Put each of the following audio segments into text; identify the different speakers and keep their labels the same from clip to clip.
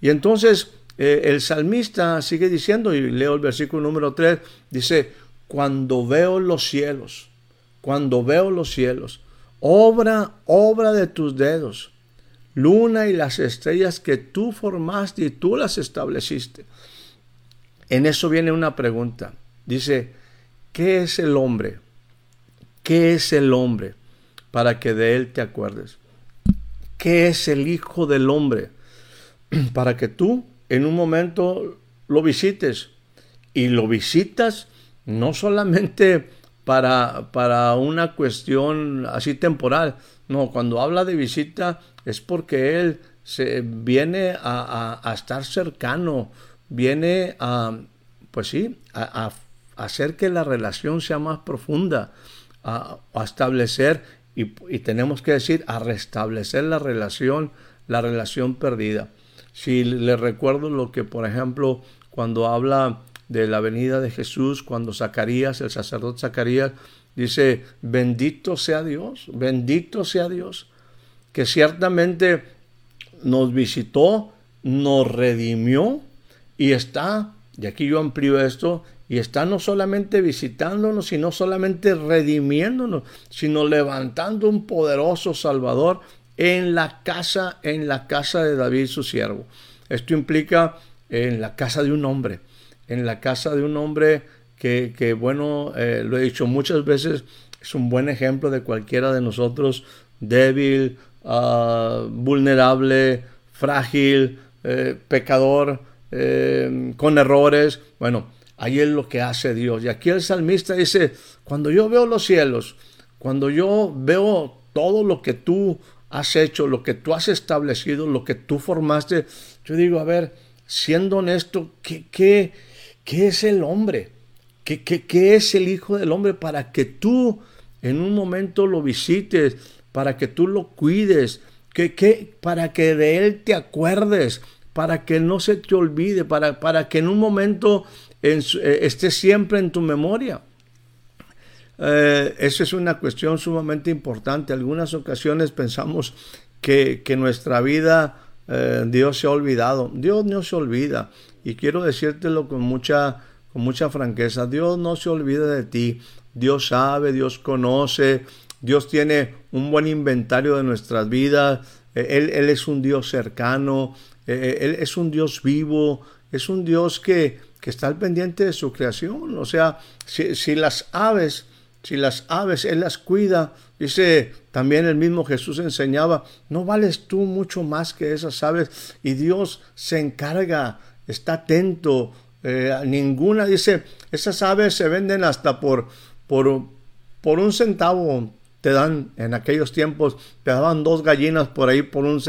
Speaker 1: Y entonces eh, el salmista sigue diciendo, y leo el versículo número 3, dice, cuando veo los cielos, cuando veo los cielos, obra, obra de tus dedos, luna y las estrellas que tú formaste y tú las estableciste. En eso viene una pregunta. Dice, ¿qué es el hombre? ¿Qué es el hombre para que de él te acuerdes? ¿Qué es el Hijo del Hombre para que tú en un momento lo visites? Y lo visitas no solamente para, para una cuestión así temporal, no, cuando habla de visita es porque Él se viene a, estar cercano, viene a, pues sí, a, hacer que la relación sea más profunda, a, establecer, y, y, tenemos que decir, a restablecer la relación, la relación perdida. Si le recuerdo lo que, por ejemplo, cuando habla de la venida de Jesús, cuando Zacarías, el sacerdote Zacarías, dice, bendito sea Dios, bendito sea Dios, que ciertamente nos visitó, nos redimió y está, y aquí yo amplío esto, y está no solamente visitándonos, sino solamente redimiéndonos, sino levantando un poderoso Salvador en la casa, en la casa de David su siervo. Esto implica en la casa de un hombre, en la casa de un hombre que, bueno, eh, lo he dicho muchas veces, es un buen ejemplo de cualquiera de nosotros, débil, ah, vulnerable, frágil, eh, pecador, eh, con errores. Bueno, ahí es lo que hace Dios. Y aquí el salmista dice, cuando yo veo los cielos, cuando yo veo todo lo que tú has hecho, lo que tú has establecido, lo que tú formaste, yo digo, a ver, siendo honesto, ¿qué, qué, qué es el hombre? ¿Qué, qué, qué es el Hijo del Hombre para que tú en un momento lo visites, para que tú lo cuides, para que de Él te acuerdes, para que no se te olvide, para, para que en un momento en, eh, esté siempre en tu memoria. Eh, esa es una cuestión sumamente importante. Algunas ocasiones pensamos que, que nuestra vida eh, Dios se ha olvidado. Dios no se olvida. Y quiero decírtelo con mucha, con mucha franqueza. Dios no se olvida de ti. Dios sabe, Dios conoce. Dios tiene un buen inventario de nuestras vidas. Eh, él, él es un Dios cercano. Él es un Dios vivo. Es un Dios que, que está al pendiente de su creación. O sea, si, si las aves si las aves Él las cuida, dice también el mismo Jesús enseñaba, no vales tú mucho más que esas aves y Dios se encarga, está atento, eh, ninguna, dice, esas aves se venden hasta por, por, por un centavo, te dan en aquellos tiempos, te daban dos gallinas por ahí por un,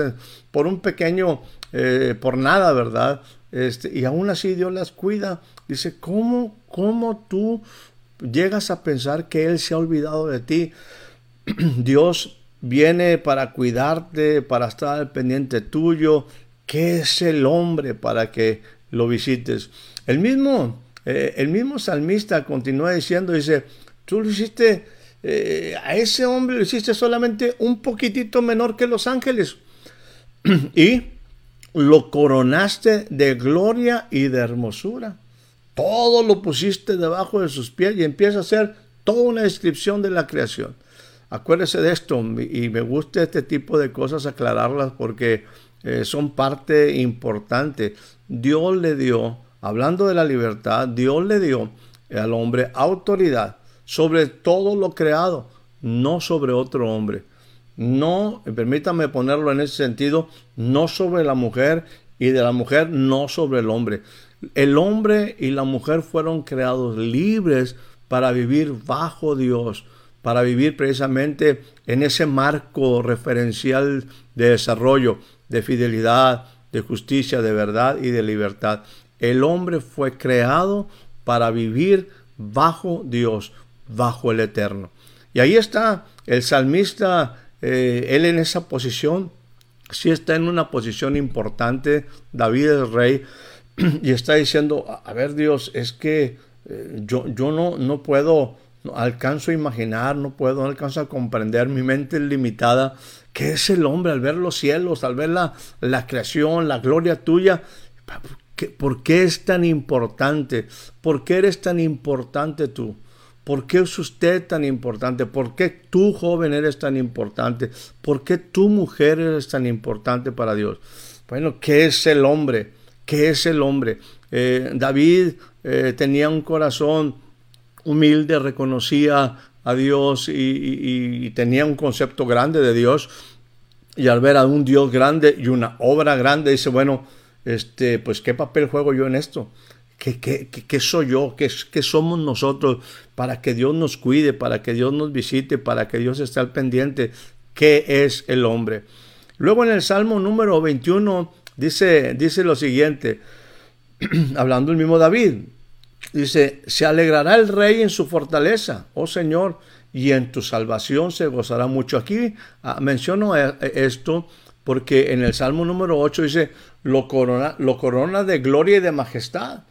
Speaker 1: por un pequeño, eh, por nada, ¿verdad? Este, y aún así Dios las cuida. Dice, ¿cómo, cómo tú llegas a pensar que Él se ha olvidado de ti, Dios viene para cuidarte, para estar al pendiente tuyo. ¿Qué es el hombre para que lo visites? El mismo, eh, el mismo salmista continúa diciendo, dice, tú lo hiciste, eh, a ese hombre lo hiciste solamente un poquitito menor que los ángeles. y lo coronaste de gloria y de hermosura todo lo pusiste debajo de sus pies y empieza a hacer toda una descripción de la creación. Acuérdese de esto y me gusta este tipo de cosas aclararlas porque eh, son parte importante. Dios le dio, hablando de la libertad, Dios le dio al hombre autoridad sobre todo lo creado, no sobre otro hombre. No, permítame ponerlo en ese sentido, no sobre la mujer y de la mujer no sobre el hombre. El hombre y la mujer fueron creados libres para vivir bajo Dios, para vivir precisamente en ese marco referencial de desarrollo, de fidelidad, de justicia, de verdad y de libertad. El hombre fue creado para vivir bajo Dios, bajo el Eterno. Y ahí está el salmista, eh, él en esa posición, sí está en una posición importante, David es rey, y está diciendo, a ver Dios, es que eh, yo, yo no, no puedo, alcanzo a imaginar, no puedo, no alcanzo a comprender, mi mente es limitada. ¿Qué es el hombre al ver los cielos, al ver la, la creación, la gloria tuya? ¿Por qué es tan importante? ¿Por qué eres tan importante tú? ¿Por qué es usted tan importante? ¿Por qué tú, joven, eres tan importante? ¿Por qué tú, mujer, eres tan importante para Dios? Bueno, ¿qué es el hombre? ¿Qué es el hombre? Eh, David eh, tenía un corazón humilde, reconocía a Dios y, tenía un concepto grande de Dios. Y al ver a un Dios grande y una obra grande, dice, bueno, este, pues qué papel juego yo en esto. ¿Qué, qué, soy yo? ¿Qué, ¿Qué, somos nosotros para que Dios nos cuide, para que Dios nos visite, para que Dios esté al pendiente? ¿Qué es el hombre? Luego en el Salmo número 21 Dice, dice lo siguiente, hablando el mismo David, dice, se alegrará el rey en su fortaleza, oh Señor, y en tu salvación se gozará mucho. Aquí ah, menciono eh, esto porque en el Salmo número 8 dice, lo corona, lo corona de gloria y de majestad.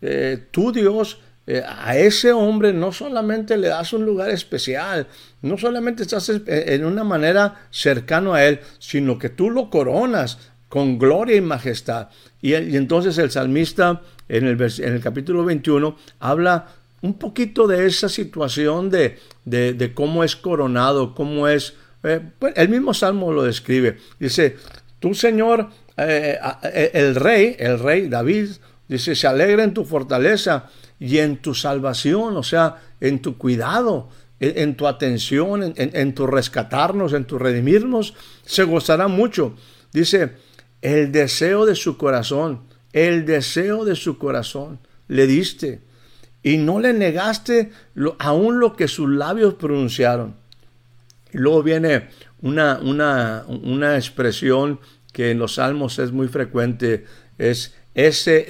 Speaker 1: Eh, tú Dios eh, a ese hombre no solamente le das un lugar especial, no solamente estás en una manera cercano a él, sino que tú lo coronas con gloria y majestad. Y, entonces el salmista en el, en el, capítulo 21 habla un poquito de esa situación de, de, cómo es coronado, cómo es... Eh, pues, el mismo salmo lo describe. Dice, tú Señor, eh, eh, el rey, el rey David, dice, se alegra en tu fortaleza y en tu salvación, o sea, en tu cuidado, en, tu atención, en, en tu rescatarnos, en tu redimirnos, se gozará mucho. Dice, el deseo de su corazón, el deseo de su corazón le diste y no le negaste aún lo que sus labios pronunciaron. Y luego viene una, una, una expresión que en los salmos es muy frecuente, es S-E-L-A-H,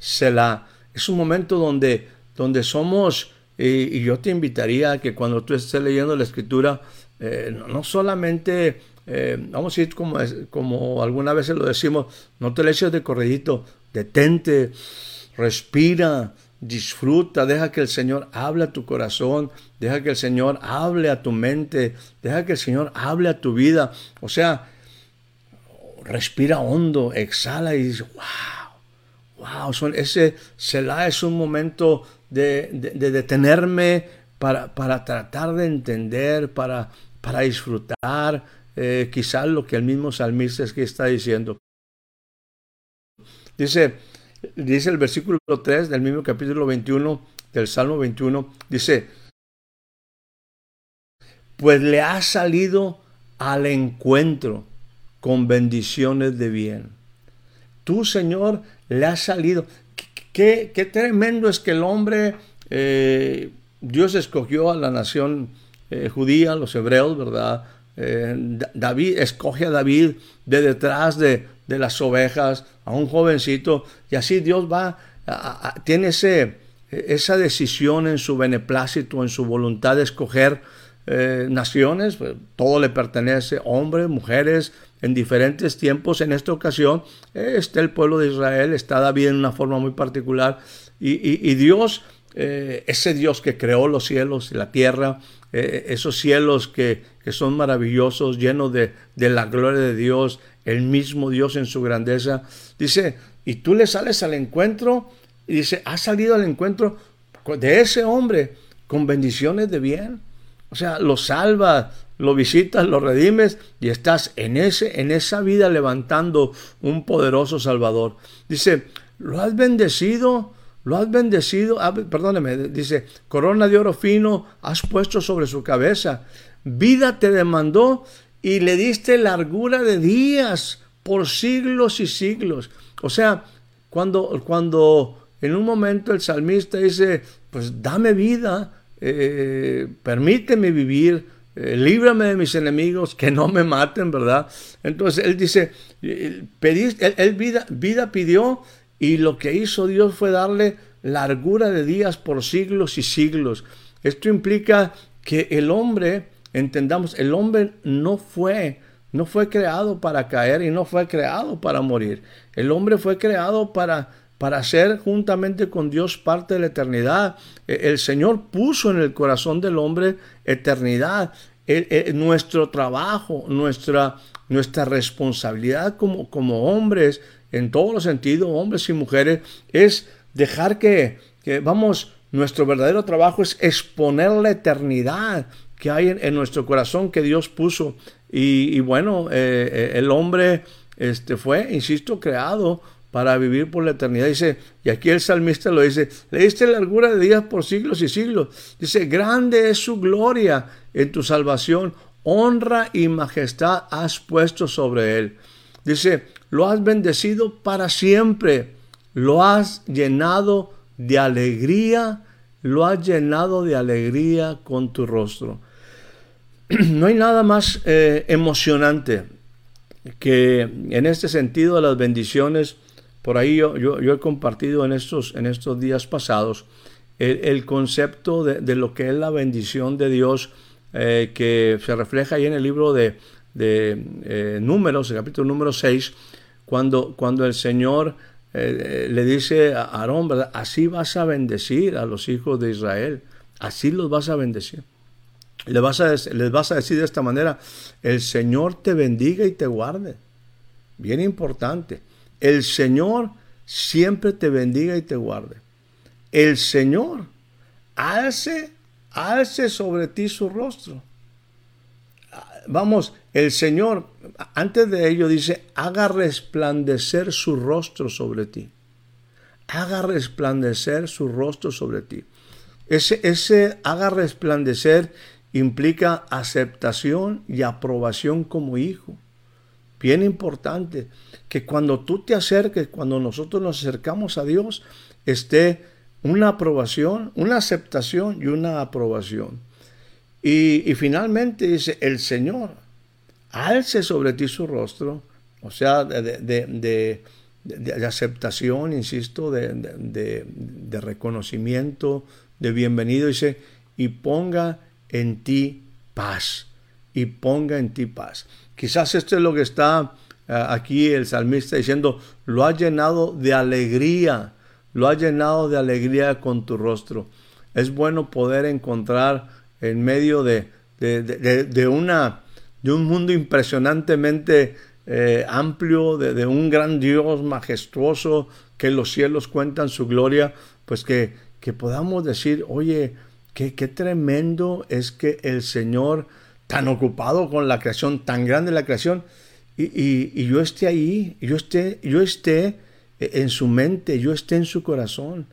Speaker 1: Selah. Es un momento donde, donde somos, y, yo te invitaría a que cuando tú estés leyendo la escritura, eh, no solamente eh, vamos a ir como, como algunas veces lo decimos, no te le eches de corredito, detente, respira, disfruta, deja que el Señor hable a tu corazón, deja que el Señor hable a tu mente, deja que el Señor hable a tu vida. O sea, respira hondo, exhala y dice, wow, wow, ese Selah es un momento de, detenerme para, para, tratar de entender, para, para disfrutar, eh, quizás lo que el mismo salmista es que está diciendo. Dice, dice el versículo 3 del mismo capítulo 21 del Salmo 21, dice, pues le ha salido al encuentro con bendiciones de bien. Tú, Señor, le has salido. Qué, qué tremendo es que el hombre, eh, Dios escogió a la nación eh, judía, los hebreos, ¿verdad? Eh, David escoge a David de detrás de, las ovejas, a un jovencito, y así Dios va, tiene ese, esa decisión en su beneplácito, en su voluntad de escoger eh, naciones, pues, todo le pertenece, hombres, mujeres, en diferentes tiempos. En esta ocasión está el pueblo de Israel, está David en una forma muy particular, y, Dios, eh, ese Dios que creó los cielos y la tierra, esos cielos que, que son maravillosos, llenos de, la gloria de Dios, el mismo Dios en su grandeza. Dice, y tú le sales al encuentro, y dice, has salido al encuentro de ese hombre con bendiciones de bien. O sea, lo salvas, lo visitas, lo redimes y estás en, ese, en esa vida levantando un poderoso Salvador. Dice, lo has bendecido, lo has bendecido, ah, perdóneme, dice, corona de oro fino has puesto sobre su cabeza vida te demandó y le diste largura de días por siglos y siglos. O sea, cuando, cuando en un momento el salmista dice, pues dame vida, eh, permíteme vivir, eh, líbrame de mis enemigos, que no me maten, ¿verdad? Entonces él dice, él, vida, vida pidió y lo que hizo Dios fue darle largura de días por siglos y siglos. Esto implica que el hombre, entendamos, el hombre no fue, no fue creado para caer y no fue creado para morir. El hombre fue creado para para ser juntamente con Dios parte de la eternidad. E, el Señor puso en el corazón del hombre eternidad. nuestro trabajo, nuestra, nuestra responsabilidad como, como hombres, en todos los sentidos, hombres y mujeres, es dejar que, vamos, nuestro verdadero trabajo es exponer la eternidad que hay en, nuestro corazón que Dios puso. Y, bueno, eh, eh, el hombre este, fue, insisto, creado para vivir por la eternidad. Dice, y aquí el salmista lo dice, le diste largura de días por siglos y siglos. Dice, grande es su gloria en tu salvación, honra y majestad has puesto sobre él. Dice, lo has bendecido para siempre, lo has llenado de alegría, lo has llenado de alegría con tu rostro. No hay nada más eh, emocionante que en este sentido de las bendiciones. Por ahí yo, yo, he compartido en estos, en estos días pasados el, concepto de, lo que es la bendición de Dios eh, que se refleja ahí en el libro de, de eh, Números, el capítulo número 6, cuando, cuando el Señor eh, le dice a Aarón, así vas a bendecir a los hijos de Israel, así los vas a bendecir. Le vas a, les vas a decir de esta manera, el Señor te bendiga y te guarde. Bien importante. El Señor siempre te bendiga y te guarde. El Señor alce, alce sobre ti su rostro. Vamos, el Señor, antes de ello dice, haga resplandecer su rostro sobre ti. Haga resplandecer su rostro sobre ti. Ese, ese haga resplandecer implica aceptación y aprobación como hijo. Bien importante que cuando tú te acerques, cuando nosotros nos acercamos a Dios, esté una aprobación, una aceptación y una aprobación. Y, finalmente dice, el Señor alce sobre ti su rostro, o sea, de, aceptación, insisto, de, reconocimiento, de bienvenido, dice, y ponga en ti paz, y ponga en ti paz. Quizás esto es lo que está eh, aquí el salmista diciendo, lo ha llenado de alegría, lo ha llenado de alegría con tu rostro. Es bueno poder encontrar en medio de, de, una, de un mundo impresionantemente eh, amplio, de, un gran Dios majestuoso, que los cielos cuentan su gloria, pues que, que podamos decir, oye, qué, qué tremendo es que el Señor, tan ocupado con la creación, tan grande la creación, y, yo esté ahí, yo esté, yo esté en su mente, yo esté en su corazón,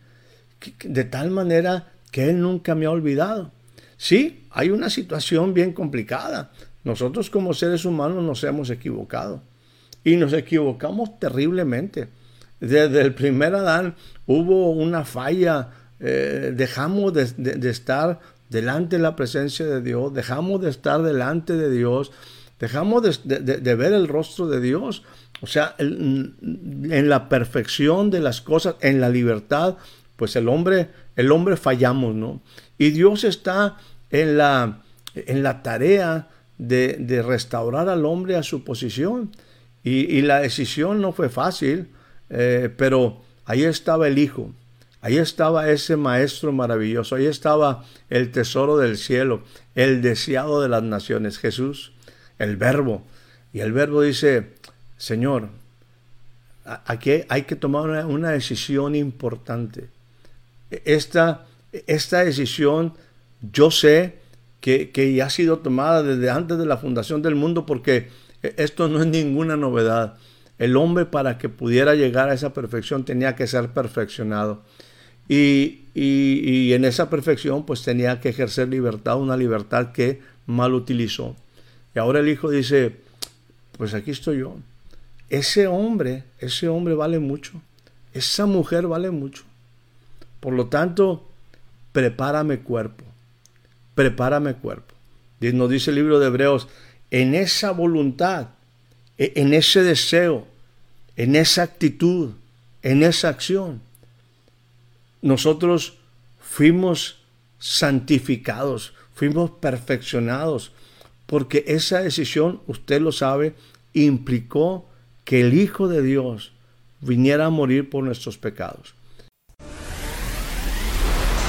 Speaker 1: de tal manera que Él nunca me ha olvidado. Sí, hay una situación bien complicada. Nosotros como seres humanos nos hemos equivocado y nos equivocamos terriblemente. Desde el primer Adán hubo una falla, eh, dejamos de estar delante de la presencia de Dios, dejamos de estar delante de Dios, Dejamos de, ver el rostro de Dios. O sea, en la perfección de las cosas, en la libertad, pues el hombre, el hombre fallamos, ¿no? Y Dios está en la, en la tarea de, restaurar al hombre a su posición. Y, la decisión no fue fácil, eh, pero ahí estaba el Hijo, ahí estaba ese Maestro maravilloso, ahí estaba el tesoro del cielo, el deseado de las naciones, Jesús el verbo. Y el verbo dice, Señor, aquí hay que tomar una, decisión importante. Esta, esta decisión yo sé que, ya ha sido tomada desde antes de la fundación del mundo porque esto no es ninguna novedad. El hombre para que pudiera llegar a esa perfección tenía que ser perfeccionado. Y, y, y en esa perfección pues tenía que ejercer libertad, una libertad que mal utilizó. Y ahora el hijo dice, pues aquí estoy yo. Ese hombre, ese hombre vale mucho. Esa mujer vale mucho. Por lo tanto, prepárame cuerpo, prepárame cuerpo. Nos dice el libro de Hebreos, en esa voluntad, e, en ese deseo, en esa actitud, en esa acción, nosotros fuimos santificados, fuimos perfeccionados, porque esa decisión, usted lo sabe, implicó que el Hijo de Dios viniera a morir por nuestros pecados.